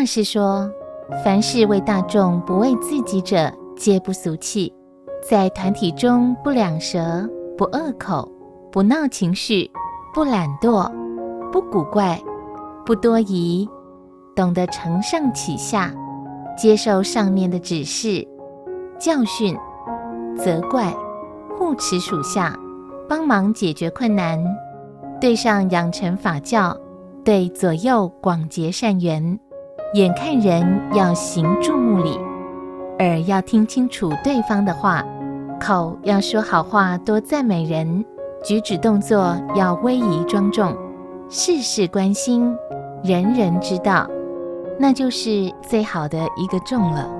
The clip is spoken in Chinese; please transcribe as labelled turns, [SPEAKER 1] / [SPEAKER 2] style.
[SPEAKER 1] 大师说：“凡是为大众不为自己者，皆不俗气。在团体中不两舌，不恶口，不闹情绪，不懒惰，不古怪，不多疑，懂得承上启下，接受上面的指示、教训、责怪、护持属下，帮忙解决困难，对上养成法教，对左右广结善缘。”眼看人要行注目礼，耳要听清楚对方的话，口要说好话，多赞美人，举止动作要威仪庄重，事事关心，人人知道，那就是最好的一个重了。